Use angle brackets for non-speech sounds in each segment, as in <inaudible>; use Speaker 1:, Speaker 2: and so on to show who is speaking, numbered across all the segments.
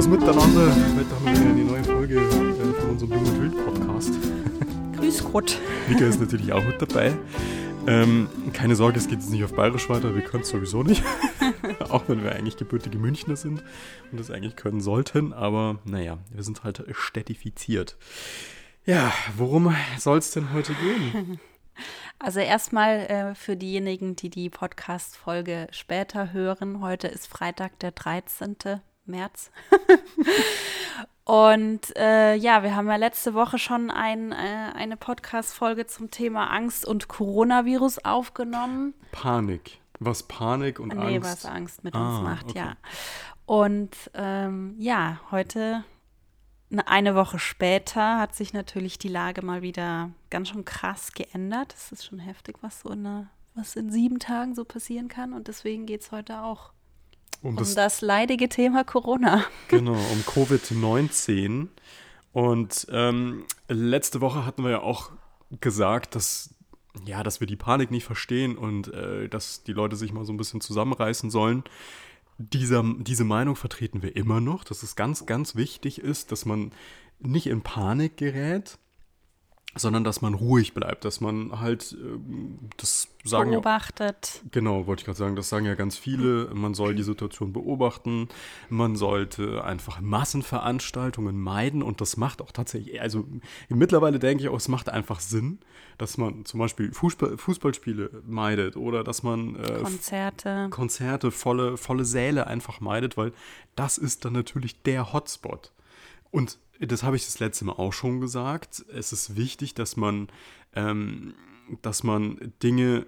Speaker 1: Servus miteinander. Heute haben wir eine neue Folge von unserem Jungen Wild Podcast.
Speaker 2: Grüß Gott.
Speaker 1: Mika ist natürlich auch mit dabei. Ähm, keine Sorge, es geht jetzt nicht auf Bayerisch weiter, wir können es sowieso nicht. <laughs> auch wenn wir eigentlich gebürtige Münchner sind und das eigentlich können sollten, aber naja, wir sind halt städtifiziert. Ja, worum soll es denn heute gehen? <laughs>
Speaker 2: Also erstmal äh, für diejenigen, die die Podcast-Folge später hören. Heute ist Freitag, der 13. März. <laughs> und äh, ja, wir haben ja letzte Woche schon ein, äh, eine Podcast-Folge zum Thema Angst und Coronavirus aufgenommen.
Speaker 1: Panik. Was Panik und nee, Angst?
Speaker 2: Nee, was Angst mit ah, uns macht, okay. ja. Und ähm, ja, heute eine Woche später hat sich natürlich die Lage mal wieder ganz schön krass geändert. Es ist schon heftig, was so in, eine, was in sieben Tagen so passieren kann. Und deswegen geht es heute auch um, um das, das, leidige Thema Corona.
Speaker 1: Genau, um Covid-19. Und ähm, letzte Woche hatten wir ja auch gesagt, dass, ja, dass wir die Panik nicht verstehen und äh, dass die Leute sich mal so ein bisschen zusammenreißen sollen dieser, diese Meinung vertreten wir immer noch, dass es ganz, ganz wichtig ist, dass man nicht in Panik gerät, sondern dass man ruhig bleibt, dass man halt ähm, das sagen
Speaker 2: beobachtet.
Speaker 1: Ja, genau, wollte ich gerade sagen, das sagen ja ganz viele. Man soll die Situation beobachten, man sollte einfach Massenveranstaltungen meiden und das macht auch tatsächlich, also mittlerweile denke ich auch, es macht einfach Sinn, dass man zum Beispiel Fußball, Fußballspiele meidet oder dass man
Speaker 2: äh, Konzerte,
Speaker 1: Konzerte, volle, volle Säle einfach meidet, weil das ist dann natürlich der Hotspot. Und das habe ich das letzte Mal auch schon gesagt. Es ist wichtig, dass man, ähm, dass man Dinge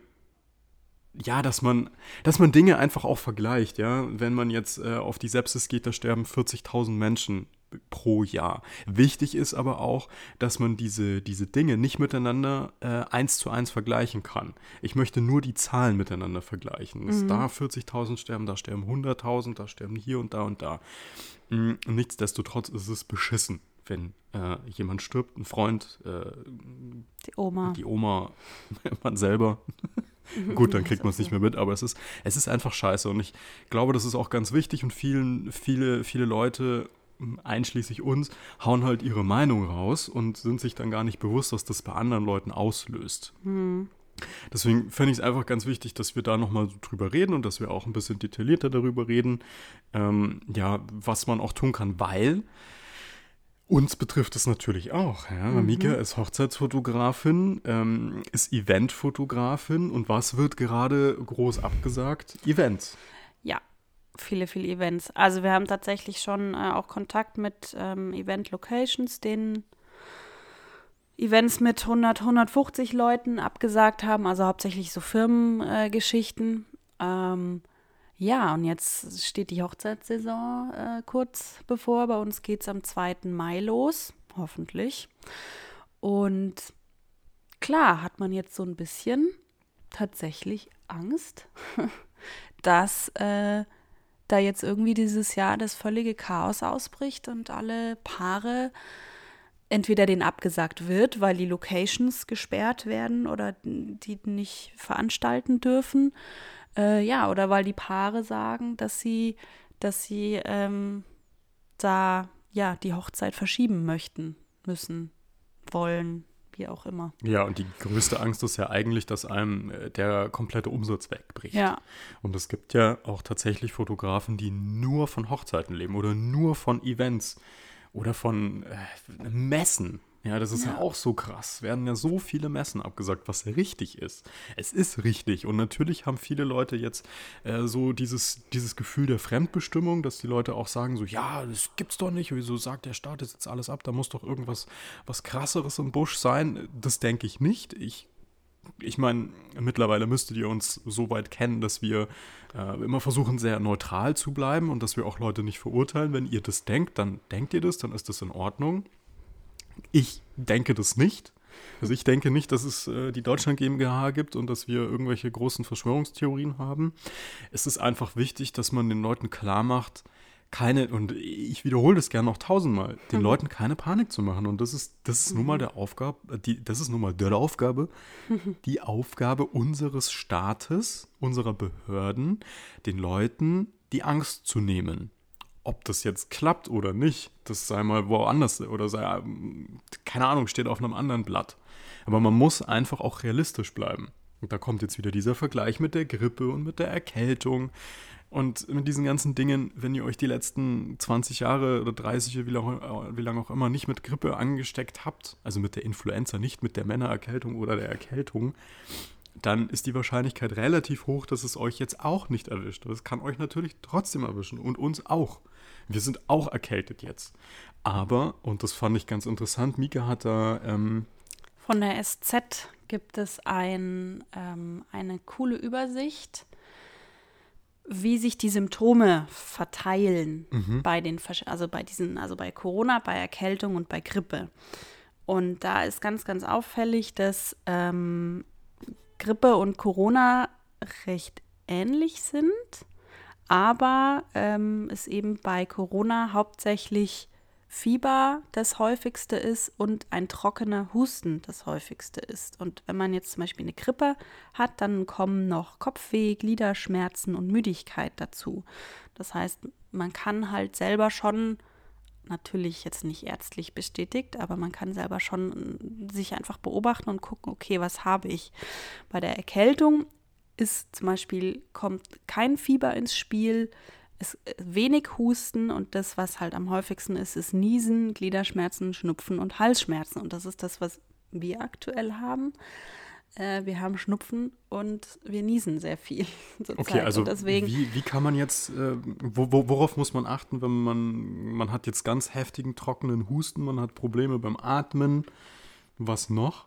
Speaker 1: ja, dass man, dass man Dinge einfach auch vergleicht, ja. Wenn man jetzt äh, auf die Sepsis geht, da sterben 40.000 Menschen pro Jahr. Wichtig ist aber auch, dass man diese, diese Dinge nicht miteinander äh, eins zu eins vergleichen kann. Ich möchte nur die Zahlen miteinander vergleichen. Mhm. Da 40.000 sterben, da sterben 100.000, da sterben hier und da und da. Mhm. Nichtsdestotrotz ist es beschissen wenn äh, jemand stirbt, ein Freund, äh,
Speaker 2: die Oma,
Speaker 1: die Oma, <laughs> man selber. <laughs> Gut, dann kriegt man es nicht mehr mit, aber es ist, es ist einfach scheiße. Und ich glaube, das ist auch ganz wichtig und vielen, viele, viele Leute, einschließlich uns, hauen halt ihre Meinung raus und sind sich dann gar nicht bewusst, was das bei anderen Leuten auslöst. Mhm. Deswegen fände ich es einfach ganz wichtig, dass wir da nochmal so drüber reden und dass wir auch ein bisschen detaillierter darüber reden, ähm, ja, was man auch tun kann, weil uns betrifft es natürlich auch. Ja? Mhm. Mika ist Hochzeitsfotografin, ähm, ist Eventfotografin und was wird gerade groß abgesagt? Events.
Speaker 2: Viele, viele Events. Also wir haben tatsächlich schon äh, auch Kontakt mit ähm, Event-Locations, denen Events mit 100, 150 Leuten abgesagt haben, also hauptsächlich so Firmengeschichten. Äh, ähm, ja, und jetzt steht die Hochzeitssaison äh, kurz bevor. Bei uns geht es am 2. Mai los, hoffentlich. Und klar hat man jetzt so ein bisschen tatsächlich Angst, <laughs> dass äh, da jetzt irgendwie dieses Jahr das völlige Chaos ausbricht und alle Paare entweder denen abgesagt wird, weil die Locations gesperrt werden oder die nicht veranstalten dürfen äh, ja, oder weil die Paare sagen, dass sie, dass sie ähm, da ja die Hochzeit verschieben möchten, müssen, wollen, wie auch immer.
Speaker 1: Ja, und die größte Angst ist ja eigentlich, dass einem äh, der komplette Umsatz wegbricht.
Speaker 2: Ja.
Speaker 1: Und es gibt ja auch tatsächlich Fotografen, die nur von Hochzeiten leben oder nur von Events oder von äh, Messen. Ja, das ist ja. ja. auch so krass. Es werden ja so viele Messen abgesagt, was richtig ist. Es ist richtig. Und natürlich haben viele Leute jetzt äh, so dieses, dieses Gefühl der Fremdbestimmung, dass die Leute auch sagen: so, ja, das gibt's doch nicht. Wieso sagt der Staat jetzt alles ab? Da muss doch irgendwas was krasseres im Busch sein. Das denke ich nicht. Ich ich meine, mittlerweile müsstet ihr uns so weit kennen, dass wir äh, immer versuchen, sehr neutral zu bleiben und dass wir auch Leute nicht verurteilen. Wenn ihr das denkt, dann denkt ihr das, dann ist das in Ordnung. Ich denke das nicht. Also ich denke nicht, dass es äh, die Deutschland GmbH gibt und dass wir irgendwelche großen Verschwörungstheorien haben. Es ist einfach wichtig, dass man den Leuten klar macht, keine, und ich wiederhole das gerne noch tausendmal, den mhm. Leuten keine Panik zu machen. Und das ist, das ist nun mal der Aufgabe, äh, die, das ist nun mal der Aufgabe, <laughs> die Aufgabe unseres Staates, unserer Behörden, den Leuten die Angst zu nehmen. Ob das jetzt klappt oder nicht, das sei mal woanders oder sei, keine Ahnung, steht auf einem anderen Blatt. Aber man muss einfach auch realistisch bleiben. Und da kommt jetzt wieder dieser Vergleich mit der Grippe und mit der Erkältung und mit diesen ganzen Dingen, wenn ihr euch die letzten 20 Jahre oder 30 wie lange, wie lange auch immer nicht mit Grippe angesteckt habt, also mit der Influenza, nicht mit der Männererkältung oder der Erkältung, dann ist die Wahrscheinlichkeit relativ hoch, dass es euch jetzt auch nicht erwischt. Das kann euch natürlich trotzdem erwischen und uns auch. Wir sind auch erkältet jetzt. Aber, und das fand ich ganz interessant, Mika hat da. Ähm,
Speaker 2: Von der SZ gibt es ein, ähm, eine coole Übersicht, wie sich die Symptome verteilen mhm. bei den, also bei diesen, also bei Corona, bei Erkältung und bei Grippe. Und da ist ganz, ganz auffällig, dass ähm, Grippe und Corona recht ähnlich sind aber ähm, es eben bei Corona hauptsächlich Fieber das häufigste ist und ein trockener Husten das häufigste ist. Und wenn man jetzt zum Beispiel eine Grippe hat, dann kommen noch Kopfweh, Gliederschmerzen und Müdigkeit dazu. Das heißt, man kann halt selber schon, natürlich jetzt nicht ärztlich bestätigt, aber man kann selber schon sich einfach beobachten und gucken, okay, was habe ich? Bei der Erkältung ist zum Beispiel, kommt kein Fieber ins Spiel, ist wenig Husten und das, was halt am häufigsten ist, ist Niesen, Gliederschmerzen, Schnupfen und Halsschmerzen. Und das ist das, was wir aktuell haben. Äh, wir haben Schnupfen und wir niesen sehr viel. <laughs>
Speaker 1: Okay, also deswegen, wie, wie kann man jetzt, äh, wo, wo, worauf muss man achten, wenn man, man hat jetzt ganz heftigen, trockenen Husten, man hat Probleme beim Atmen. Was noch?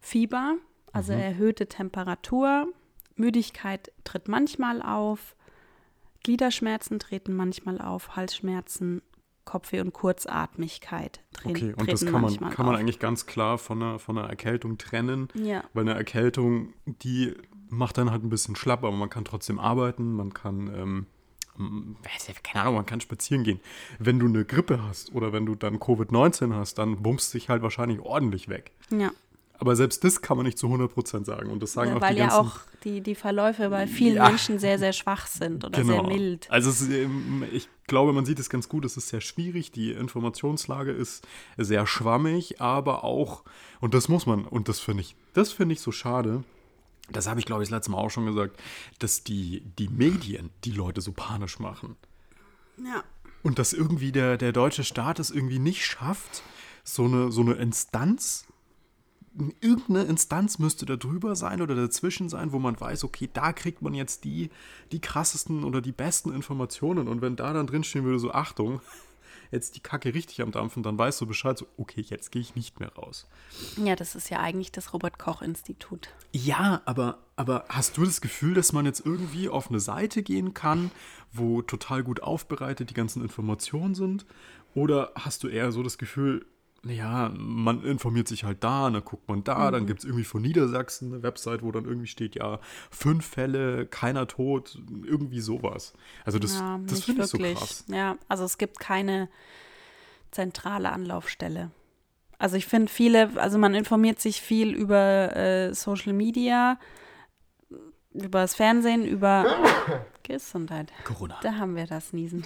Speaker 2: Fieber, also mhm. erhöhte Temperatur, Müdigkeit tritt manchmal auf, Gliederschmerzen treten manchmal auf, Halsschmerzen, Kopfweh und Kurzatmigkeit
Speaker 1: treten Okay, und das kann man, kann man eigentlich ganz klar von einer, von einer Erkältung trennen,
Speaker 2: ja.
Speaker 1: weil eine Erkältung, die macht dann halt ein bisschen schlapp, aber man kann trotzdem arbeiten, man kann, ähm, keine Ahnung, man kann spazieren gehen. Wenn du eine Grippe hast oder wenn du dann Covid-19 hast, dann bummst dich halt wahrscheinlich ordentlich weg.
Speaker 2: Ja.
Speaker 1: Aber selbst das kann man nicht zu 100% sagen. Und das sagen ja, auch
Speaker 2: weil
Speaker 1: die ganzen,
Speaker 2: ja auch die, die Verläufe bei vielen ja, Menschen sehr, sehr schwach sind oder genau. sehr mild.
Speaker 1: Also ist, ähm, ich glaube, man sieht es ganz gut, es ist sehr schwierig. Die Informationslage ist sehr schwammig, aber auch, und das muss man, und das finde ich, das finde ich so schade, das habe ich, glaube ich, das letzte Mal auch schon gesagt, dass die, die Medien die Leute so panisch machen.
Speaker 2: Ja.
Speaker 1: Und dass irgendwie der, der deutsche Staat es irgendwie nicht schafft, so eine, so eine Instanz irgendeine Instanz müsste da drüber sein oder dazwischen sein, wo man weiß, okay, da kriegt man jetzt die, die krassesten oder die besten Informationen. Und wenn da dann drinstehen würde, so Achtung, <laughs> jetzt die Kacke richtig am Dampfen, dann weißt du Bescheid, so, okay, jetzt gehe ich nicht mehr raus.
Speaker 2: Ja, das ist ja eigentlich das Robert-Koch-Institut.
Speaker 1: Ja, aber, aber hast du das Gefühl, dass man jetzt irgendwie auf eine Seite gehen kann, wo total gut aufbereitet die ganzen Informationen sind? Oder hast du eher so das Gefühl, ja, man informiert sich halt da, dann guckt man da, mhm. dann gibt es irgendwie von Niedersachsen eine Website, wo dann irgendwie steht, ja, fünf Fälle, keiner tot, irgendwie sowas. Also das, ja, das finde ich so krass.
Speaker 2: Ja, also es gibt keine zentrale Anlaufstelle. Also ich finde viele, also man informiert sich viel über äh, Social Media, über das Fernsehen, über <coughs> Gesundheit.
Speaker 1: Corona.
Speaker 2: Da haben wir das Niesen.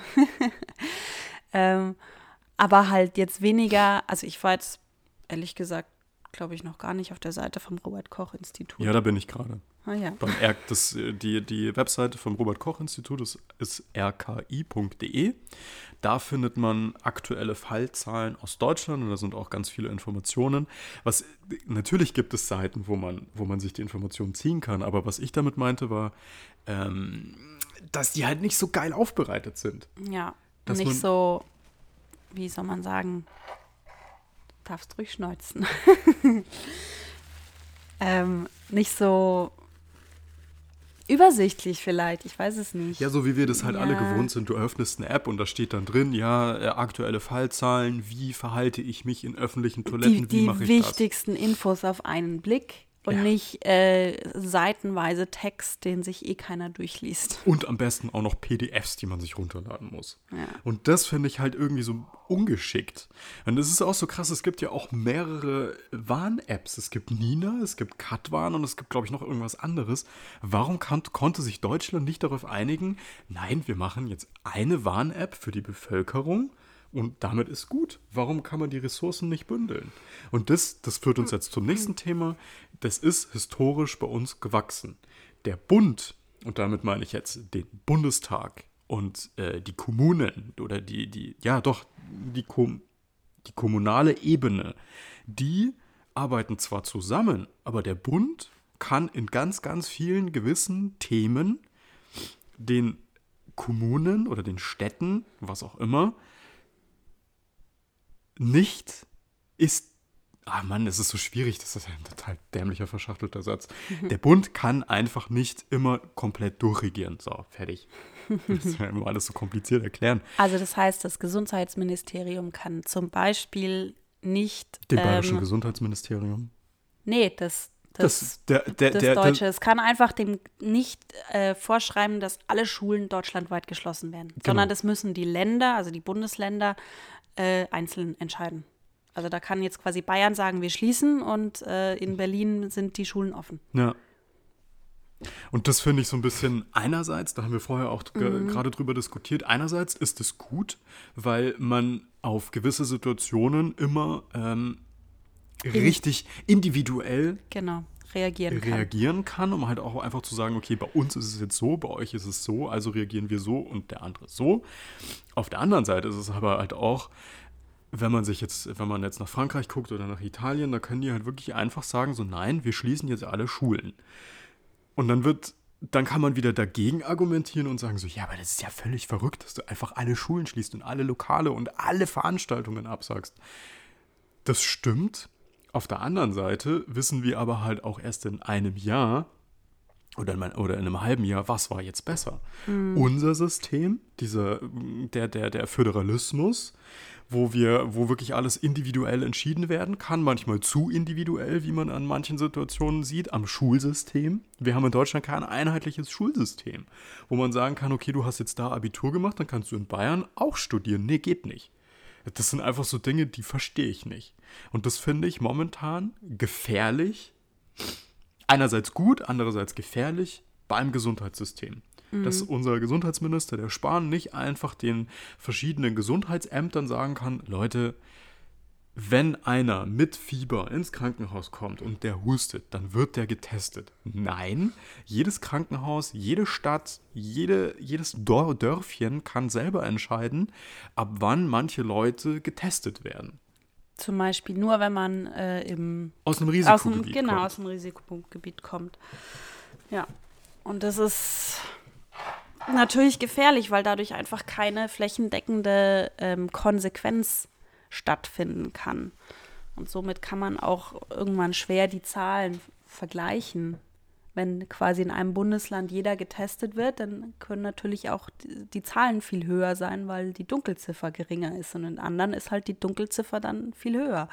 Speaker 2: <laughs> ähm, aber halt jetzt weniger, also ich war jetzt ehrlich gesagt, glaube ich, noch gar nicht auf der Seite vom Robert-Koch-Institut.
Speaker 1: Ja, da bin ich gerade.
Speaker 2: Ah, ja.
Speaker 1: das, die, die Webseite vom Robert-Koch-Institut ist, ist rki.de. Da findet man aktuelle Fallzahlen aus Deutschland und da sind auch ganz viele Informationen. Was natürlich gibt es Seiten, wo man, wo man sich die Informationen ziehen kann, aber was ich damit meinte, war, ähm, dass die halt nicht so geil aufbereitet sind.
Speaker 2: Ja, dass nicht so wie soll man sagen, darfst ruhig schneuzen. <laughs> ähm, nicht so übersichtlich vielleicht, ich weiß es nicht.
Speaker 1: Ja, so wie wir das halt ja. alle gewohnt sind. Du öffnest eine App und da steht dann drin, ja, äh, aktuelle Fallzahlen, wie verhalte ich mich in öffentlichen Toiletten,
Speaker 2: die,
Speaker 1: wie mache
Speaker 2: ich das? Die wichtigsten Infos auf einen Blick und
Speaker 1: Ja.
Speaker 2: nicht äh, seitenweise Text, den sich eh keiner durchliest. <laughs>
Speaker 1: Und am besten auch noch PDFs, die man sich runterladen muss.
Speaker 2: Ja.
Speaker 1: Und das finde ich halt irgendwie so ungeschickt. Und es ist auch so krass, es gibt ja auch mehrere Warn-Apps. Es gibt Nina, es gibt Katwarn und es gibt, glaube ich, noch irgendwas anderes. Warum kann, konnte sich Deutschland nicht darauf einigen, nein, wir machen jetzt eine Warn-App für die Bevölkerung und damit ist gut. Warum kann man die Ressourcen nicht bündeln? Und das, das führt uns jetzt zum nächsten Thema. Das ist historisch bei uns gewachsen. Der Bund, und damit meine ich jetzt den Bundestag und äh, die Kommunen oder die, die, ja doch, die, Kom die kommunale Ebene, die arbeiten zwar zusammen, aber der Bund kann in ganz, ganz vielen gewissen Themen den Kommunen oder den Städten, was auch immer, nicht ist. Ah Mann, es ist so schwierig, das ist ein total dämlicher, verschachtelter Satz. Der Bund kann einfach nicht immer komplett durchregieren. So, fertig. <laughs> Das ist ja immer alles so kompliziert erklären.
Speaker 2: Also das heißt, das Gesundheitsministerium kann zum Beispiel nicht
Speaker 1: Dem Bayerischen
Speaker 2: ähm,
Speaker 1: Gesundheitsministerium.
Speaker 2: Nee, das, das,
Speaker 1: Das, der, der,
Speaker 2: das Deutsche.
Speaker 1: Der,
Speaker 2: es kann einfach dem nicht äh, vorschreiben, dass alle Schulen deutschlandweit geschlossen werden,
Speaker 1: Genau.
Speaker 2: sondern das müssen die Länder, also die Bundesländer, äh, einzeln entscheiden. Also da kann jetzt quasi Bayern sagen, wir schließen und äh, in Berlin sind die Schulen offen.
Speaker 1: Ja. Und das finde ich so ein bisschen einerseits, da haben wir vorher auch
Speaker 2: Mhm.
Speaker 1: gerade drüber diskutiert, einerseits ist es gut, weil man auf gewisse Situationen immer ähm, richtig individuell
Speaker 2: Genau, reagieren kann.
Speaker 1: reagieren kann, um halt auch einfach zu sagen, okay, bei uns ist es jetzt so, bei euch ist es so, also reagieren wir so und der andere so. Auf der anderen Seite ist es aber halt auch, wenn man sich jetzt, wenn man jetzt nach Frankreich guckt oder nach Italien, da können die halt wirklich einfach sagen, so nein, wir schließen jetzt alle Schulen. Und dann wird, dann kann man wieder dagegen argumentieren und sagen so, ja, aber das ist ja völlig verrückt, dass du einfach alle Schulen schließt und alle Lokale und alle Veranstaltungen absagst. Das stimmt. Auf der anderen Seite wissen wir aber halt auch erst in einem Jahr oder in, mein, oder in einem halben Jahr, was war jetzt besser? Unser System, dieser, der, der, der Föderalismus, wo wir, wo wirklich alles individuell entschieden werden kann, manchmal zu individuell, wie man an manchen Situationen sieht, am Schulsystem. Wir haben in Deutschland kein einheitliches Schulsystem, wo man sagen kann, okay, du hast jetzt da Abitur gemacht, dann kannst du in Bayern auch studieren. Nee, geht nicht. Das sind einfach so Dinge, die verstehe ich nicht. Und das finde ich momentan gefährlich. Einerseits gut, andererseits gefährlich beim Gesundheitssystem. Dass unser Gesundheitsminister, der Spahn, nicht einfach den verschiedenen Gesundheitsämtern sagen kann, Leute, wenn einer mit Fieber ins Krankenhaus kommt und der hustet, dann wird der getestet. Nein, jedes Krankenhaus, jede Stadt, jede, jedes Dörfchen kann selber entscheiden, ab wann manche Leute getestet werden.
Speaker 2: Zum Beispiel nur, wenn man äh, im
Speaker 1: Aus einem
Speaker 2: aus
Speaker 1: Risikogebiet.
Speaker 2: dem, genau,
Speaker 1: kommt.
Speaker 2: aus dem Risikogebiet kommt. Ja. Und das ist natürlich gefährlich, weil dadurch einfach keine flächendeckende ähm, Konsequenz stattfinden kann. Und somit kann man auch irgendwann schwer die Zahlen vergleichen. Wenn quasi in einem Bundesland jeder getestet wird, dann können natürlich auch die, die Zahlen viel höher sein, weil die Dunkelziffer geringer ist. Und in anderen ist halt die Dunkelziffer dann viel höher.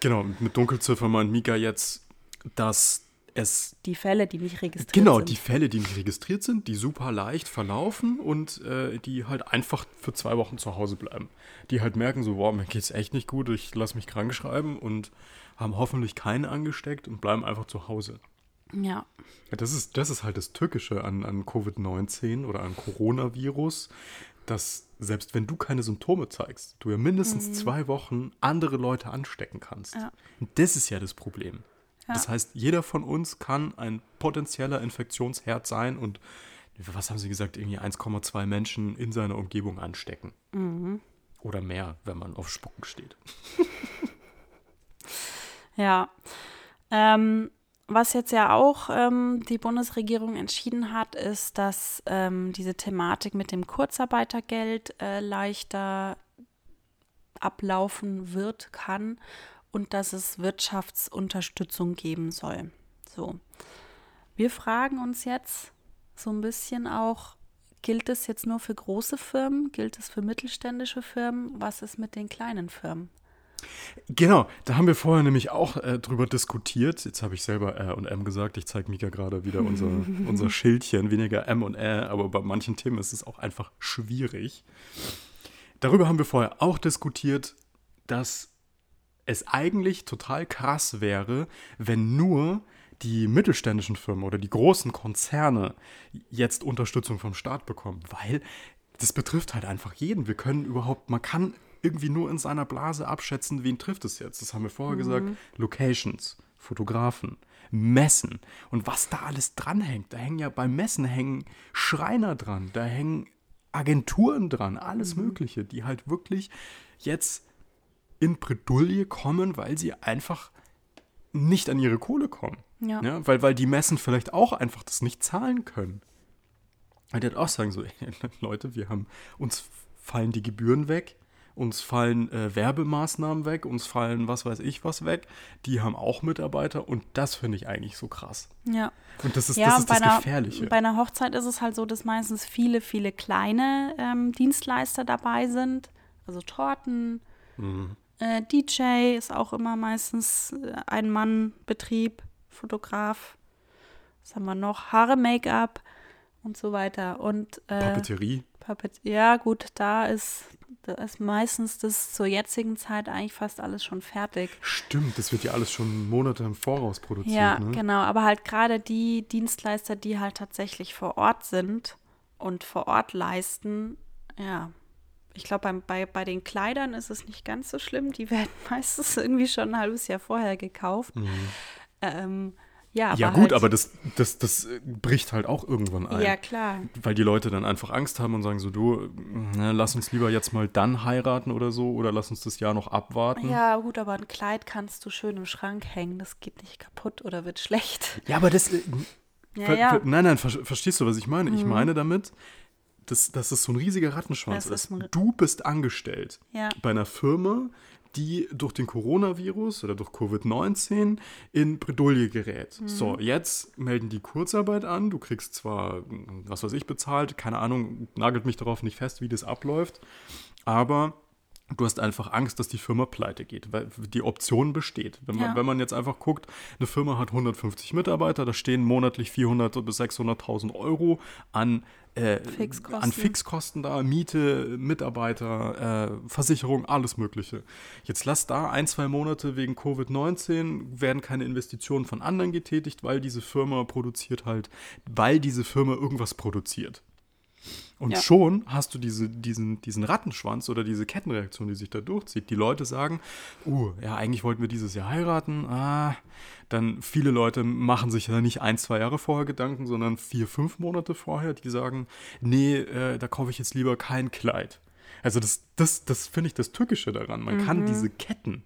Speaker 1: Genau, mit Dunkelziffer meint Mika jetzt, dass es
Speaker 2: Die Fälle, die nicht registriert
Speaker 1: Genau,
Speaker 2: sind.
Speaker 1: die Fälle, die nicht registriert sind, die super leicht verlaufen und äh, die halt einfach für zwei Wochen zu Hause bleiben. Die halt merken so, wow, mir geht's echt nicht gut, ich lasse mich krank schreiben und haben hoffentlich keinen angesteckt und bleiben einfach zu Hause.
Speaker 2: Ja,
Speaker 1: Ja, das, ist, das ist halt das Tückische an, an Covid-19 oder an Coronavirus, dass selbst wenn du keine Symptome zeigst, du ja mindestens zwei Wochen andere Leute anstecken kannst.
Speaker 2: Ja.
Speaker 1: Und das ist ja das Problem.
Speaker 2: Ja.
Speaker 1: Das heißt, jeder von uns kann ein potenzieller Infektionsherd sein und was haben sie gesagt, irgendwie 1,2 Menschen in seiner Umgebung anstecken. Oder mehr, wenn man auf Spucken steht. <laughs>
Speaker 2: ja. Ähm, was jetzt ja auch ähm, die Bundesregierung entschieden hat, ist, dass ähm, diese Thematik mit dem Kurzarbeitergeld äh, leichter ablaufen wird, kann und dass es Wirtschaftsunterstützung geben soll. So. Wir fragen uns jetzt so ein bisschen auch, gilt es jetzt nur für große Firmen? Gilt es für mittelständische Firmen? Was ist mit den kleinen Firmen?
Speaker 1: Genau, da haben wir vorher nämlich auch äh, drüber diskutiert. Jetzt habe ich selber R und M gesagt. Ich zeige Mika gerade wieder unser, <laughs> unser Schildchen, weniger M und R, aber bei manchen Themen ist es auch einfach schwierig. Darüber haben wir vorher auch diskutiert, dass es eigentlich total krass wäre, wenn nur die mittelständischen Firmen oder die großen Konzerne jetzt Unterstützung vom Staat bekommen, weil das betrifft halt einfach jeden. Wir können überhaupt, man kann irgendwie nur in seiner Blase abschätzen, wen trifft es jetzt. Das haben wir vorher mhm. gesagt. Locations, Fotografen, Messen und was da alles dranhängt. Da hängen ja beim Messen hängen Schreiner dran, da hängen Agenturen dran, alles mhm. Mögliche, die halt wirklich jetzt in Bredouille kommen, weil sie einfach nicht an ihre Kohle kommen. Ja. ja. weil, weil die Messen vielleicht auch einfach das nicht zahlen können. Die hat auch sagen so, <laughs> Leute, wir haben, uns fallen die Gebühren weg, uns fallen äh, Werbemaßnahmen weg, uns fallen was weiß ich was weg. Die haben auch Mitarbeiter und das finde ich eigentlich so krass.
Speaker 2: Ja.
Speaker 1: Und das ist, ja, das, ist das einer, Gefährliche.
Speaker 2: Bei einer Hochzeit ist es halt so, dass meistens viele, viele kleine ähm, Dienstleister dabei sind. Also Torten, mhm. Äh, DJ ist auch immer meistens äh, ein Mann-Betrieb, Fotograf. Was haben wir noch? Haare, Make-up und so weiter. Und,
Speaker 1: äh, Papeterie.
Speaker 2: Puppet ja, gut, da ist da ist meistens das zur jetzigen Zeit eigentlich fast alles schon fertig.
Speaker 1: Stimmt, das wird ja alles schon Monate im Voraus produziert.
Speaker 2: Ja,
Speaker 1: ne?
Speaker 2: genau. Aber halt gerade die Dienstleister, die halt tatsächlich vor Ort sind und vor Ort leisten, ja. Ich glaube, bei, bei den Kleidern ist es nicht ganz so schlimm. Die werden <laughs> meistens irgendwie schon ein halbes Jahr vorher gekauft. Mhm. Ähm, ja,
Speaker 1: ja gut, halt, aber das, das, das bricht halt auch irgendwann ein.
Speaker 2: Ja, klar.
Speaker 1: Weil die Leute dann einfach Angst haben und sagen so, du, ne, lass uns lieber jetzt mal dann heiraten oder so oder lass uns das Jahr noch abwarten.
Speaker 2: Ja, gut, aber ein Kleid kannst du schön im Schrank hängen, das geht nicht kaputt oder wird schlecht.
Speaker 1: Ja, aber das, äh, ja, ja. nein, nein, ver verstehst du, was ich meine? Mhm. Ich meine damit, dass, dass das so ein riesiger Rattenschwanz ist. ist. Du bist angestellt
Speaker 2: ja.
Speaker 1: bei einer Firma, die durch den Coronavirus oder durch Covid-19 in Bredouille gerät. Mhm. So, jetzt melden die Kurzarbeit an. Du kriegst zwar, was weiß ich, bezahlt, keine Ahnung, nagelt mich darauf nicht fest, wie das abläuft, aber du hast einfach Angst, dass die Firma pleite geht, weil die Option besteht. Wenn man, ja. wenn man jetzt einfach guckt, eine Firma hat 150 Mitarbeiter, da stehen monatlich 400 bis 600.000 Euro an äh, Fixkosten. an Fixkosten da, Miete, Mitarbeiter, äh, Versicherung, alles Mögliche. Jetzt lass da ein, zwei Monate wegen Covid-19 werden keine Investitionen von anderen getätigt, weil diese Firma produziert halt, weil diese Firma irgendwas produziert. Und ja. schon hast du diese, diesen, diesen Rattenschwanz oder diese Kettenreaktion, die sich da durchzieht. Die Leute sagen, uh, ja, eigentlich wollten wir dieses Jahr heiraten. Ah, dann viele Leute machen sich ja nicht ein, zwei Jahre vorher Gedanken, sondern vier, fünf Monate vorher, die sagen, nee, äh, da kaufe ich jetzt lieber kein Kleid. Also das, das, das finde ich das Tückische daran. Man mhm. kann diese Ketten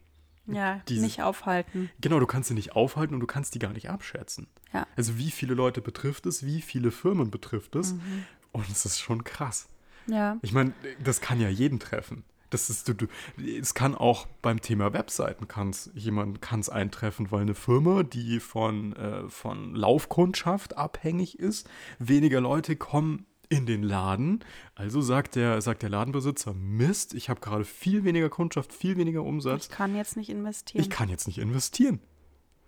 Speaker 2: ja, diese, nicht aufhalten.
Speaker 1: Genau, du kannst sie nicht aufhalten und du kannst die gar nicht abschätzen.
Speaker 2: Ja.
Speaker 1: Also wie viele Leute betrifft es, wie viele Firmen betrifft es. Mhm. Und es ist schon krass.
Speaker 2: Ja.
Speaker 1: Ich meine, das kann ja jeden treffen. Das ist, du, du, es kann auch beim Thema Webseiten kann's, jemand kann es eintreffen, weil eine Firma, die von, äh, von Laufkundschaft abhängig ist, weniger Leute kommen in den Laden. Also sagt der, sagt der Ladenbesitzer, Mist, ich habe gerade viel weniger Kundschaft, viel weniger Umsatz.
Speaker 2: Ich kann jetzt nicht investieren.
Speaker 1: Ich kann jetzt nicht investieren.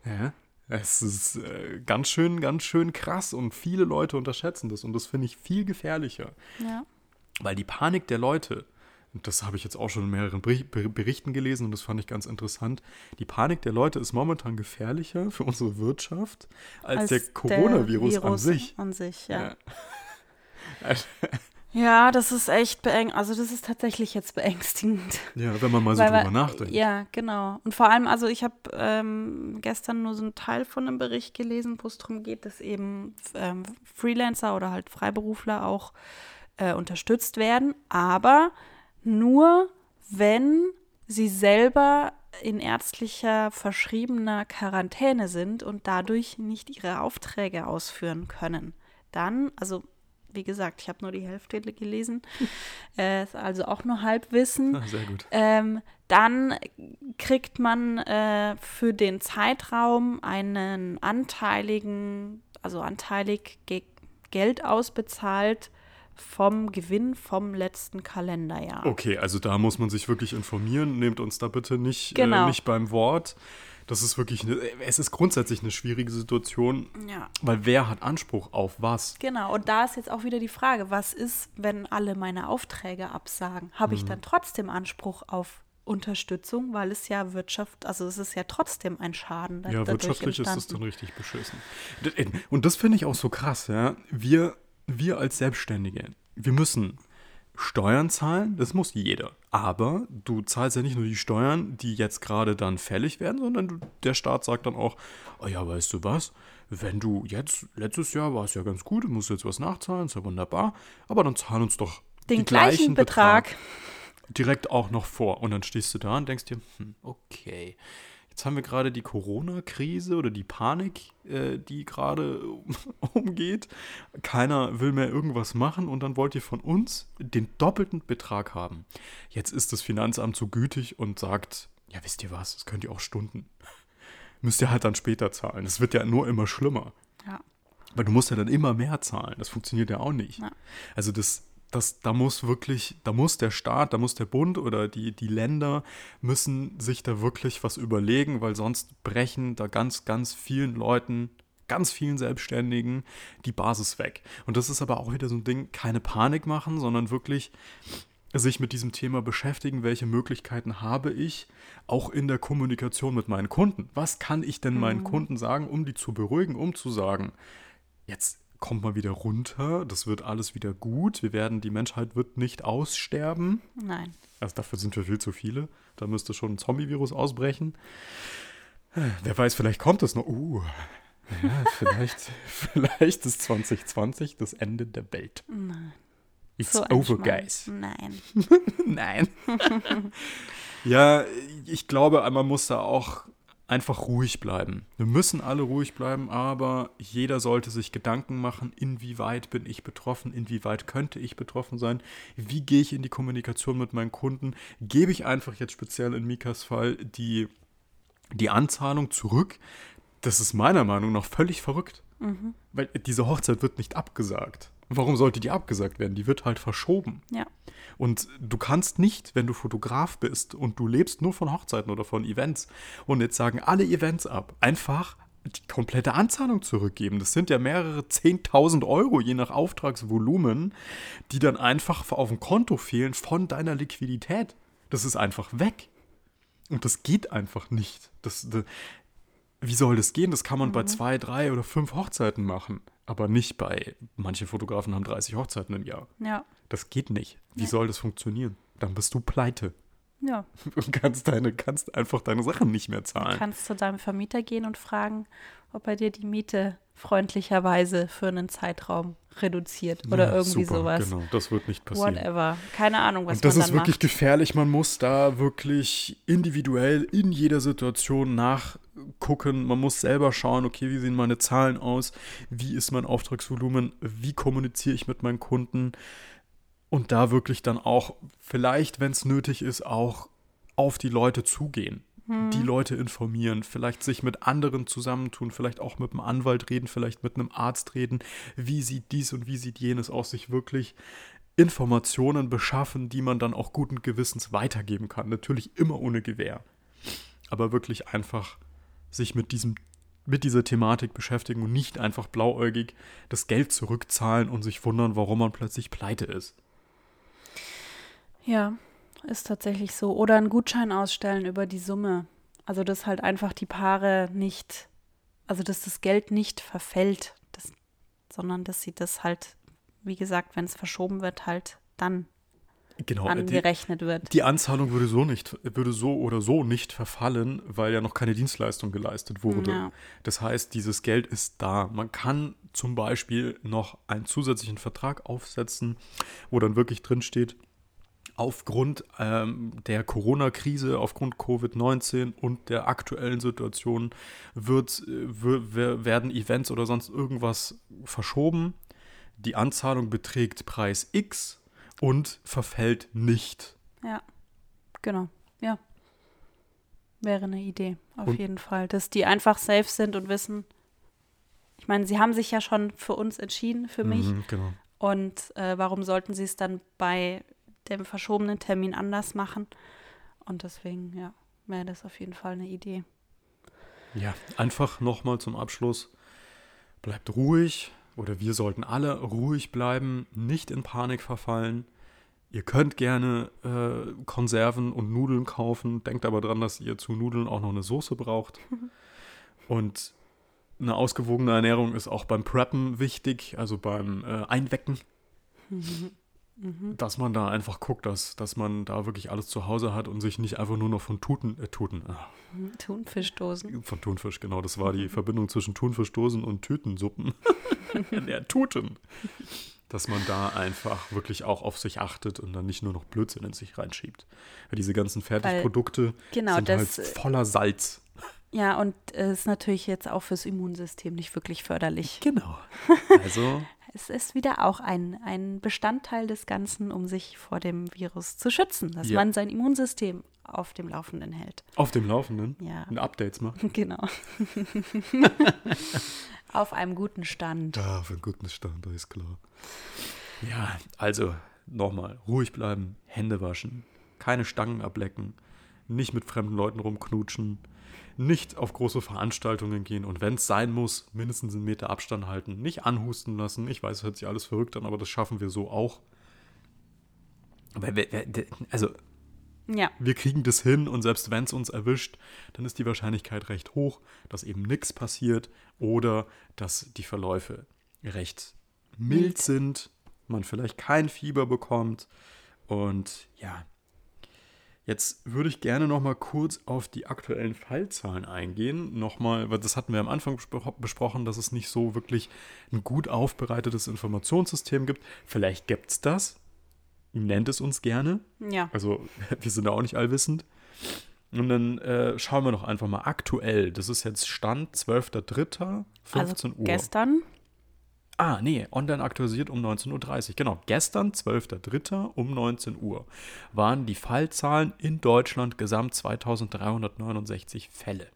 Speaker 1: Ja, es ist äh, ganz schön, ganz schön krass und viele Leute unterschätzen das und das finde ich viel gefährlicher.
Speaker 2: Ja.
Speaker 1: Weil die Panik der Leute, und das habe ich jetzt auch schon in mehreren Berichten gelesen und das fand ich ganz interessant, die Panik der Leute ist momentan gefährlicher für unsere Wirtschaft als, als der Coronavirus an sich.
Speaker 2: An sich, ja. ja. <laughs> Ja, das ist echt beängstigend. Also das ist tatsächlich jetzt beängstigend.
Speaker 1: Ja, wenn man mal so Weil, drüber nachdenkt.
Speaker 2: Ja, genau. Und vor allem, also ich habe ähm, gestern nur so einen Teil von einem Bericht gelesen, wo es darum geht, dass eben ähm, Freelancer oder halt Freiberufler auch äh, unterstützt werden, aber nur wenn sie selber in ärztlicher verschriebener Quarantäne sind und dadurch nicht ihre Aufträge ausführen können. Dann, also wie gesagt, ich habe nur die Hälfte gelesen, <laughs> äh, also auch nur Halbwissen.
Speaker 1: Ah, sehr gut.
Speaker 2: Ähm, dann kriegt man äh, für den Zeitraum einen anteiligen, also anteilig Ge Geld ausbezahlt vom Gewinn vom letzten Kalenderjahr.
Speaker 1: Okay, also da muss man sich wirklich informieren. Nehmt uns da bitte nicht,
Speaker 2: Genau.
Speaker 1: äh, nicht beim Wort. Das ist wirklich, eine, es ist grundsätzlich eine schwierige Situation,
Speaker 2: Ja.
Speaker 1: weil wer hat Anspruch auf was?
Speaker 2: Genau, und da ist jetzt auch wieder die Frage, was ist, wenn alle meine Aufträge absagen? Habe ich dann trotzdem Anspruch auf Unterstützung, weil es ja Wirtschaft, also es ist ja trotzdem ein Schaden. da-
Speaker 1: Ja, wirtschaftlich ist das
Speaker 2: entstanden.
Speaker 1: dann richtig beschissen. D- Und das finde ich auch so krass, ja. Wir, wir als Selbstständige, wir müssen Steuern zahlen, das muss jeder. Aber du zahlst ja nicht nur die Steuern, die jetzt gerade dann fällig werden, sondern du, der Staat sagt dann auch, oh ja, weißt du was, wenn du jetzt, letztes Jahr war es ja ganz gut, du musst jetzt was nachzahlen, ist ja wunderbar, aber dann zahl uns doch
Speaker 2: Den gleichen
Speaker 1: gleichen
Speaker 2: Betrag.
Speaker 1: direkt auch noch vor. Und dann stehst du da und denkst dir, hm, okay, jetzt haben wir gerade die Corona-Krise oder die Panik, äh, die gerade <laughs> umgeht. Keiner will mehr irgendwas machen und dann wollt ihr von uns den doppelten Betrag haben. Jetzt ist das Finanzamt so gütig und sagt, ja, wisst ihr was, das könnt ihr auch Stunden. <laughs> Müsst ihr halt dann später zahlen. Das wird ja nur immer schlimmer.
Speaker 2: Ja.
Speaker 1: Weil du musst ja dann immer mehr zahlen. Das funktioniert ja auch nicht.
Speaker 2: Ja.
Speaker 1: Also das, das, da muss wirklich, da muss der Staat, da muss der Bund oder die, die Länder müssen sich da wirklich was überlegen, weil sonst brechen da ganz, ganz vielen Leuten, ganz vielen Selbstständigen die Basis weg. Und das ist aber auch wieder so ein Ding, keine Panik machen, sondern wirklich sich mit diesem Thema beschäftigen, welche Möglichkeiten habe ich, auch in der Kommunikation mit meinen Kunden. Was kann ich denn meinen Kunden sagen, um die zu beruhigen, um zu sagen, jetzt kommt mal wieder runter, das wird alles wieder gut, wir werden, die Menschheit wird nicht aussterben.
Speaker 2: Nein.
Speaker 1: Also dafür sind wir viel zu viele. Da müsste schon ein Zombie-Virus ausbrechen. Wer weiß, vielleicht kommt es noch. Uh, ja, vielleicht, <laughs> vielleicht ist 2020 das Ende der Welt.
Speaker 2: Nein.
Speaker 1: It's
Speaker 2: So
Speaker 1: over, guys.
Speaker 2: Nein. <laughs>
Speaker 1: Nein. <laughs> ja, ich glaube, man muss da auch einfach ruhig bleiben. Wir müssen alle ruhig bleiben, aber jeder sollte sich Gedanken machen, inwieweit bin ich betroffen, inwieweit könnte ich betroffen sein, wie gehe ich in die Kommunikation mit meinen Kunden, gebe ich einfach jetzt speziell in Mikas Fall die, die Anzahlung zurück. Das ist meiner Meinung nach völlig verrückt. Weil diese Hochzeit wird nicht abgesagt. Warum sollte die abgesagt werden? Die wird halt verschoben.
Speaker 2: Ja.
Speaker 1: Und du kannst nicht, wenn du Fotograf bist und du lebst nur von Hochzeiten oder von Events und jetzt sagen alle Events ab, einfach die komplette Anzahlung zurückgeben. Das sind ja mehrere 10.000 Euro je nach Auftragsvolumen, die dann einfach auf dem Konto fehlen von deiner Liquidität. Das ist einfach weg. Und das geht einfach nicht. Das, das, wie soll das gehen? Das kann man bei zwei, drei oder fünf Hochzeiten machen. Aber nicht bei, manche Fotografen haben 30 Hochzeiten im Jahr.
Speaker 2: Ja.
Speaker 1: Das geht nicht. Wie
Speaker 2: Nee.
Speaker 1: soll das funktionieren? Dann bist du pleite
Speaker 2: Ja. <laughs>
Speaker 1: und kannst, deine, kannst einfach deine Sachen nicht mehr
Speaker 2: Du
Speaker 1: zahlen.
Speaker 2: kannst zu deinem Vermieter gehen und fragen, ob er dir die Miete freundlicherweise für einen Zeitraum reduziert oder
Speaker 1: Ja,
Speaker 2: irgendwie
Speaker 1: super,
Speaker 2: sowas.
Speaker 1: Genau, das wird nicht passieren.
Speaker 2: Whatever. Keine Ahnung, was
Speaker 1: Und das
Speaker 2: man
Speaker 1: ist wirklich
Speaker 2: macht.
Speaker 1: gefährlich. Man muss da wirklich individuell in jeder Situation nachgucken. Man muss selber schauen, okay, wie sehen meine Zahlen aus? Wie ist mein Auftragsvolumen? Wie kommuniziere ich mit meinen Kunden? Und da wirklich dann auch, vielleicht, wenn es nötig ist, auch auf die Leute zugehen. Die Leute informieren, vielleicht sich mit anderen zusammentun, vielleicht auch mit einem Anwalt reden, vielleicht mit einem Arzt reden. Wie sieht dies und wie sieht jenes aus? Sich wirklich Informationen beschaffen, die man dann auch guten Gewissens weitergeben kann. Natürlich immer ohne Gewähr. Aber wirklich einfach sich mit diesem mit dieser Thematik beschäftigen und nicht einfach blauäugig das Geld zurückzahlen und sich wundern, warum man plötzlich pleite ist.
Speaker 2: Ja, ist tatsächlich so. Oder einen Gutschein ausstellen über die Summe. Also, dass halt einfach die Paare nicht, also dass das Geld nicht verfällt, das, sondern dass sie das halt, wie gesagt, wenn es verschoben wird, halt dann
Speaker 1: Genau, die,
Speaker 2: angerechnet wird.
Speaker 1: die Anzahlung würde so nicht, würde so oder so nicht verfallen, weil ja noch keine Dienstleistung geleistet wurde.
Speaker 2: Ja.
Speaker 1: Das heißt, dieses Geld ist da. Man kann zum Beispiel noch einen zusätzlichen Vertrag aufsetzen, wo dann wirklich drin steht, aufgrund ähm, der Corona-Krise, aufgrund Covid-19 und der aktuellen Situation wird, äh, werden Events oder sonst irgendwas verschoben. Die Anzahlung beträgt Preis X und verfällt nicht.
Speaker 2: Ja, genau. Ja. Wäre eine Idee, auf
Speaker 1: Und-
Speaker 2: jeden Fall. Dass die einfach safe sind und wissen, ich meine, sie haben sich ja schon für uns entschieden, für mich.
Speaker 1: Mhm, genau.
Speaker 2: Und äh, warum sollten sie es dann bei dem verschobenen Termin anders machen? Und deswegen, ja, wäre das auf jeden Fall eine Idee.
Speaker 1: Ja, einfach nochmal zum Abschluss. Bleibt ruhig oder wir sollten alle ruhig bleiben, nicht in Panik verfallen. Ihr könnt gerne äh, Konserven und Nudeln kaufen, denkt aber dran, dass ihr zu Nudeln auch noch eine Soße braucht. <laughs> und eine ausgewogene Ernährung ist auch beim Preppen wichtig, also beim äh, Einwecken. <laughs> Mhm. Dass man da einfach guckt, dass, dass man da wirklich alles zu Hause hat und sich nicht einfach nur noch von Tuten, äh, Tuten. Äh,
Speaker 2: Thunfischdosen.
Speaker 1: Von Thunfisch, genau. Das war die Verbindung zwischen Thunfischdosen und Tütensuppen. <laughs> Der Tuten. Dass man da einfach wirklich auch auf sich achtet und dann nicht nur noch Blödsinn in sich reinschiebt. Weil diese ganzen Fertigprodukte Weil, genau, sind das, halt voller Salz.
Speaker 2: Ja, und es ist natürlich jetzt auch fürs Immunsystem nicht wirklich förderlich.
Speaker 1: Genau. <laughs> Also
Speaker 2: es ist wieder auch ein, ein Bestandteil des Ganzen, um sich vor dem Virus zu schützen, dass ja. man sein Immunsystem auf dem Laufenden hält.
Speaker 1: Auf dem Laufenden?
Speaker 2: Ja.
Speaker 1: Und Updates macht? <laughs>
Speaker 2: Genau. <laughs> auf einem guten Stand.
Speaker 1: Ja, auf einem guten Stand, ist klar. Ja, also nochmal, ruhig bleiben, Hände waschen, keine Stangen ablecken, nicht mit fremden Leuten rumknutschen nicht auf große Veranstaltungen gehen und wenn es sein muss, mindestens einen Meter Abstand halten, nicht anhusten lassen. Ich weiß, es hört sich alles verrückt an, aber das schaffen wir so auch. Also, ja. wir kriegen das hin und selbst wenn es uns erwischt, dann ist die Wahrscheinlichkeit recht hoch, dass eben nichts passiert oder dass die Verläufe recht mild, mild sind, man vielleicht kein Fieber bekommt und ja, Jetzt würde ich gerne noch mal kurz auf die aktuellen Fallzahlen eingehen. Nochmal, weil das hatten wir am Anfang besprochen, dass es nicht so wirklich ein gut aufbereitetes Informationssystem gibt. Vielleicht gibt es das. Nennt es uns gerne.
Speaker 2: Ja.
Speaker 1: Also, <laughs> wir sind auch nicht allwissend. Und dann äh, schauen wir doch einfach mal aktuell. Das ist jetzt Stand 12.03. 15 also Uhr.
Speaker 2: Gestern
Speaker 1: Ah, nee, online aktualisiert um 19.30 Uhr. Genau, gestern, 12.03. um 19 Uhr, waren die Fallzahlen in Deutschland gesamt 2369 Fälle.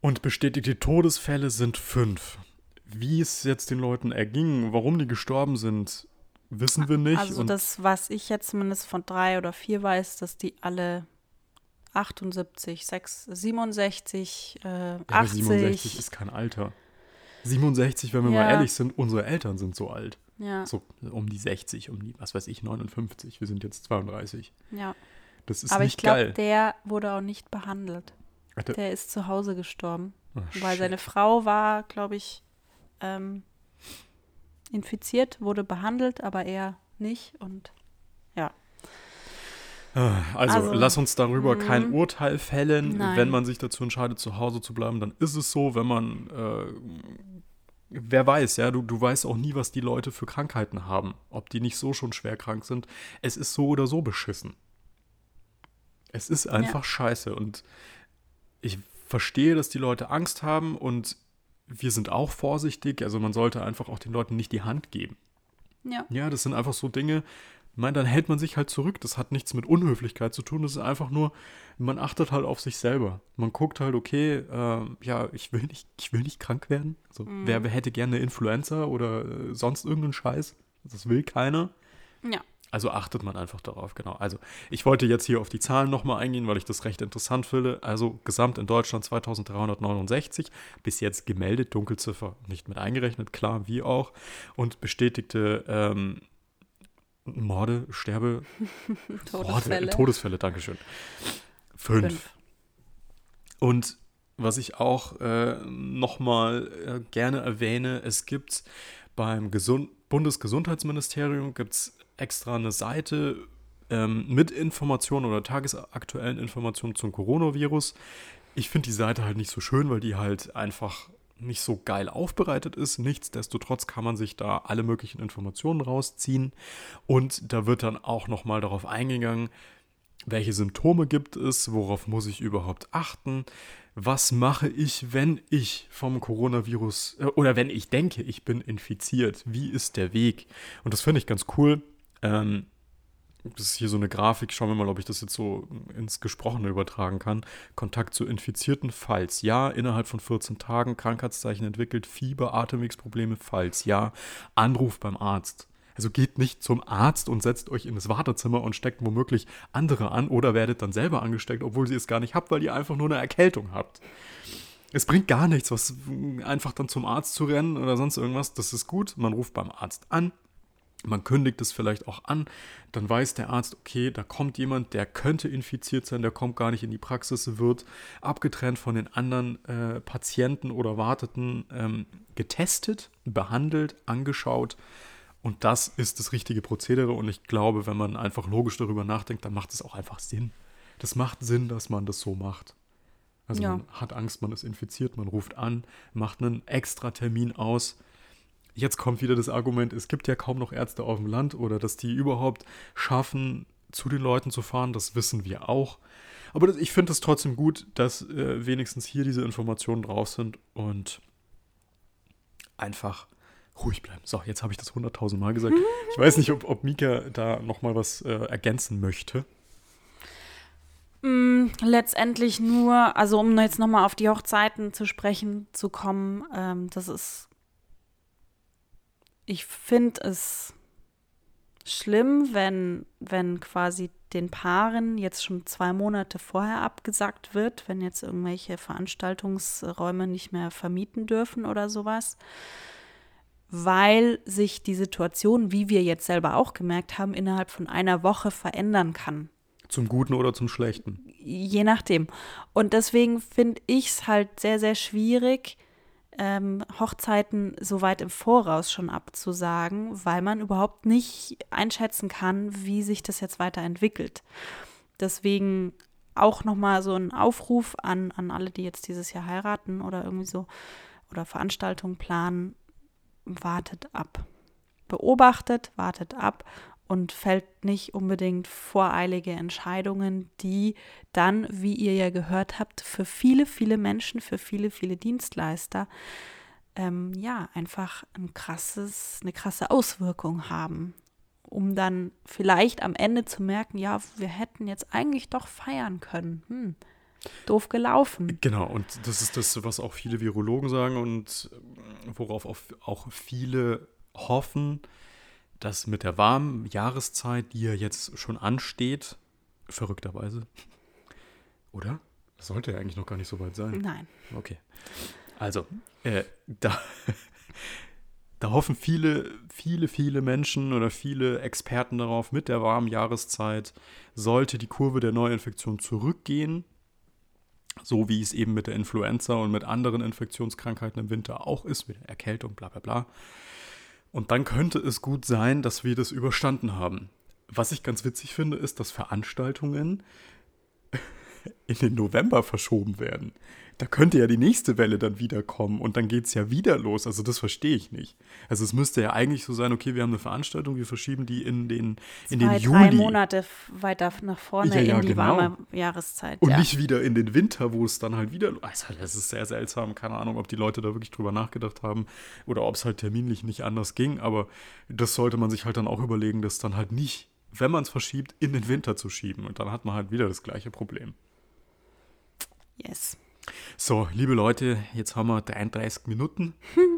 Speaker 1: Und bestätigte Todesfälle sind fünf. Wie es jetzt den Leuten erging, warum die gestorben sind, wissen wir nicht.
Speaker 2: Also das, was ich jetzt zumindest von drei oder vier weiß, dass die alle 78, 6, 67, äh, 80. Ja,
Speaker 1: 67 ist kein Alter. 67, wenn wir ja. mal ehrlich sind, unsere Eltern sind so alt.
Speaker 2: Ja.
Speaker 1: So um die 60, um die, was weiß ich, 59. Wir sind jetzt 32.
Speaker 2: Ja.
Speaker 1: Das ist
Speaker 2: Aber
Speaker 1: nicht
Speaker 2: ich glaube, der wurde auch nicht behandelt. Der, der ist zu Hause gestorben. Oh, weil shit. seine Frau war, glaube ich, ähm, infiziert, wurde behandelt, aber er nicht. Und ja.
Speaker 1: Ah, also, also, lass uns darüber mh. kein Urteil fällen. Nein. Wenn man sich dazu entscheidet, zu Hause zu bleiben, dann ist es so. Wenn man äh, wer weiß, ja, du, du weißt auch nie, was die Leute für Krankheiten haben. Ob die nicht so schon schwer krank sind. Es ist so oder so beschissen. Es ist einfach ja. scheiße. Und ich verstehe, dass die Leute Angst haben und wir sind auch vorsichtig. Also man sollte einfach auch den Leuten nicht die Hand geben.
Speaker 2: Ja.
Speaker 1: Ja, das sind einfach so Dinge, ich meine, dann hält man sich halt zurück. Das hat nichts mit Unhöflichkeit zu tun. Das ist einfach nur, man achtet halt auf sich selber. Man guckt halt, okay, äh, ja, ich will nicht, ich will nicht krank werden. Also, mhm. wer, hätte gerne Influenza oder äh, sonst irgendeinen Scheiß? Das will keiner.
Speaker 2: Ja.
Speaker 1: Also achtet man einfach darauf, genau. Also ich wollte jetzt hier auf die Zahlen nochmal eingehen, weil ich das recht interessant finde. Also gesamt in Deutschland 2369, bis jetzt gemeldet, Dunkelziffer nicht mit eingerechnet, klar, wie auch. Und bestätigte ähm, Morde, Sterbe, <laughs>
Speaker 2: Todesfälle.
Speaker 1: Morde, Todesfälle, Dankeschön. Fünf. Fünf. Und was ich auch äh, nochmal äh, gerne erwähne, es gibt beim Gesund Bundesgesundheitsministerium gibt's extra eine Seite ähm, mit Informationen oder tagesaktuellen Informationen zum Coronavirus. Ich finde die Seite halt nicht so schön, weil die halt einfach nicht so geil aufbereitet ist. Nichtsdestotrotz kann man sich da alle möglichen Informationen rausziehen und da wird dann auch nochmal darauf eingegangen, welche Symptome gibt es, worauf muss ich überhaupt achten, was mache ich, wenn ich vom Coronavirus äh, oder wenn ich denke, ich bin infiziert, wie ist der Weg? Und das finde ich ganz cool. Ähm, das ist hier so eine Grafik, schauen wir mal, ob ich das jetzt so ins Gesprochene übertragen kann. Kontakt zu Infizierten, falls ja. Innerhalb von 14 Tagen Krankheitszeichen entwickelt, Fieber, Atemwegsprobleme, falls ja. Anruf beim Arzt. Also geht nicht zum Arzt und setzt euch in das Wartezimmer und steckt womöglich andere an oder werdet dann selber angesteckt, obwohl ihr es gar nicht habt, weil ihr einfach nur eine Erkältung habt. Es bringt gar nichts, was einfach dann zum Arzt zu rennen oder sonst irgendwas. Das ist gut. Man ruft beim Arzt an, man kündigt es vielleicht auch an, dann weiß der Arzt, okay, da kommt jemand, der könnte infiziert sein, der kommt gar nicht in die Praxis, wird abgetrennt von den anderen äh, Patienten oder Warteten ähm, getestet, behandelt, angeschaut. Und das ist das richtige Prozedere. Und ich glaube, wenn man einfach logisch darüber nachdenkt, dann macht es auch einfach Sinn. Das macht Sinn, dass man das so macht. Also ja. man hat Angst, man ist infiziert, man ruft an, macht einen extra Termin aus jetzt kommt wieder das Argument, es gibt ja kaum noch Ärzte auf dem Land oder dass die überhaupt schaffen, zu den Leuten zu fahren, das wissen wir auch. Aber ich finde es trotzdem gut, dass äh, wenigstens hier diese Informationen drauf sind und einfach ruhig bleiben. So, jetzt habe ich das hunderttausend Mal gesagt. Ich weiß nicht, ob, ob Mika da nochmal was äh, ergänzen möchte.
Speaker 2: Mm, letztendlich nur, also um jetzt nochmal auf die Hochzeiten zu sprechen zu kommen, ähm, das ist ich finde es schlimm, wenn, wenn quasi den Paaren jetzt schon zwei Monate vorher abgesagt wird, wenn jetzt irgendwelche Veranstaltungsräume nicht mehr vermieten dürfen oder sowas, weil sich die Situation, wie wir jetzt selber auch gemerkt haben, innerhalb von einer Woche verändern kann.
Speaker 1: Zum Guten oder zum Schlechten?
Speaker 2: Je nachdem. Und deswegen finde ich es halt sehr, sehr schwierig, ähm, Hochzeiten so weit im Voraus schon abzusagen, weil man überhaupt nicht einschätzen kann, wie sich das jetzt weiterentwickelt. Deswegen auch nochmal so ein Aufruf an, an alle, die jetzt dieses Jahr heiraten oder irgendwie so oder Veranstaltungen planen, wartet ab. Beobachtet, wartet ab und fällt nicht unbedingt voreilige Entscheidungen, die dann, wie ihr ja gehört habt, für viele, viele Menschen, für viele, viele Dienstleister, ähm, ja, einfach ein krasses, eine krasse Auswirkung haben. Um dann vielleicht am Ende zu merken, ja, wir hätten jetzt eigentlich doch feiern können. Hm, doof gelaufen.
Speaker 1: Genau, und das ist das, was auch viele Virologen sagen und worauf auch viele hoffen, dass mit der warmen Jahreszeit, die ja jetzt schon ansteht, verrückterweise, oder? Das sollte ja eigentlich noch gar nicht so weit sein.
Speaker 2: Nein.
Speaker 1: Okay. Also, äh, da, da hoffen viele, viele, viele Menschen oder viele Experten darauf, mit der warmen Jahreszeit sollte die Kurve der Neuinfektion zurückgehen, so wie es eben mit der Influenza und mit anderen Infektionskrankheiten im Winter auch ist, mit der Erkältung, bla bla bla und dann könnte es gut sein, dass wir das überstanden haben. Was ich ganz witzig finde, ist, dass Veranstaltungen <laughs> in den November verschoben werden da könnte ja die nächste Welle dann wieder kommen und dann geht es ja wieder los. Also das verstehe ich nicht. Also es müsste ja eigentlich so sein, okay, wir haben eine Veranstaltung, wir verschieben die in den, in Zwei, den Juli.
Speaker 2: Drei Monate weiter nach vorne ja, ja, in die genau. warme Jahreszeit.
Speaker 1: Und ja. nicht wieder in den Winter, wo es dann halt wieder. Also das ist sehr seltsam. Keine Ahnung, ob die Leute da wirklich drüber nachgedacht haben oder ob es halt terminlich nicht anders ging. Aber das sollte man sich halt dann auch überlegen, das dann halt nicht, wenn man es verschiebt, in den Winter zu schieben. Und dann hat man halt wieder das gleiche Problem.
Speaker 2: Yes.
Speaker 1: So, liebe Leute, jetzt haben wir 33 Minuten. <laughs>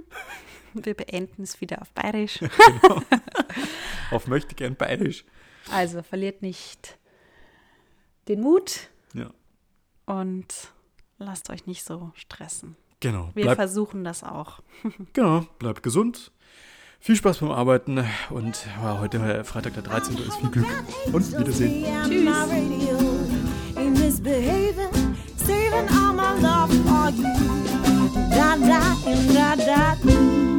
Speaker 2: Wir beenden es wieder auf Bayerisch. <laughs>
Speaker 1: genau. Auf möchte gern Bayerisch.
Speaker 2: Also verliert nicht den Mut.
Speaker 1: Ja.
Speaker 2: Und lasst euch nicht so stressen.
Speaker 1: Genau.
Speaker 2: Wir bleib, versuchen das auch. <laughs>
Speaker 1: genau, bleibt gesund. Viel Spaß beim Arbeiten und ja, heute Freitag der 13. ist viel Glück und Wiedersehen.
Speaker 2: Tschüss. Saving all my love for you. Da da da da.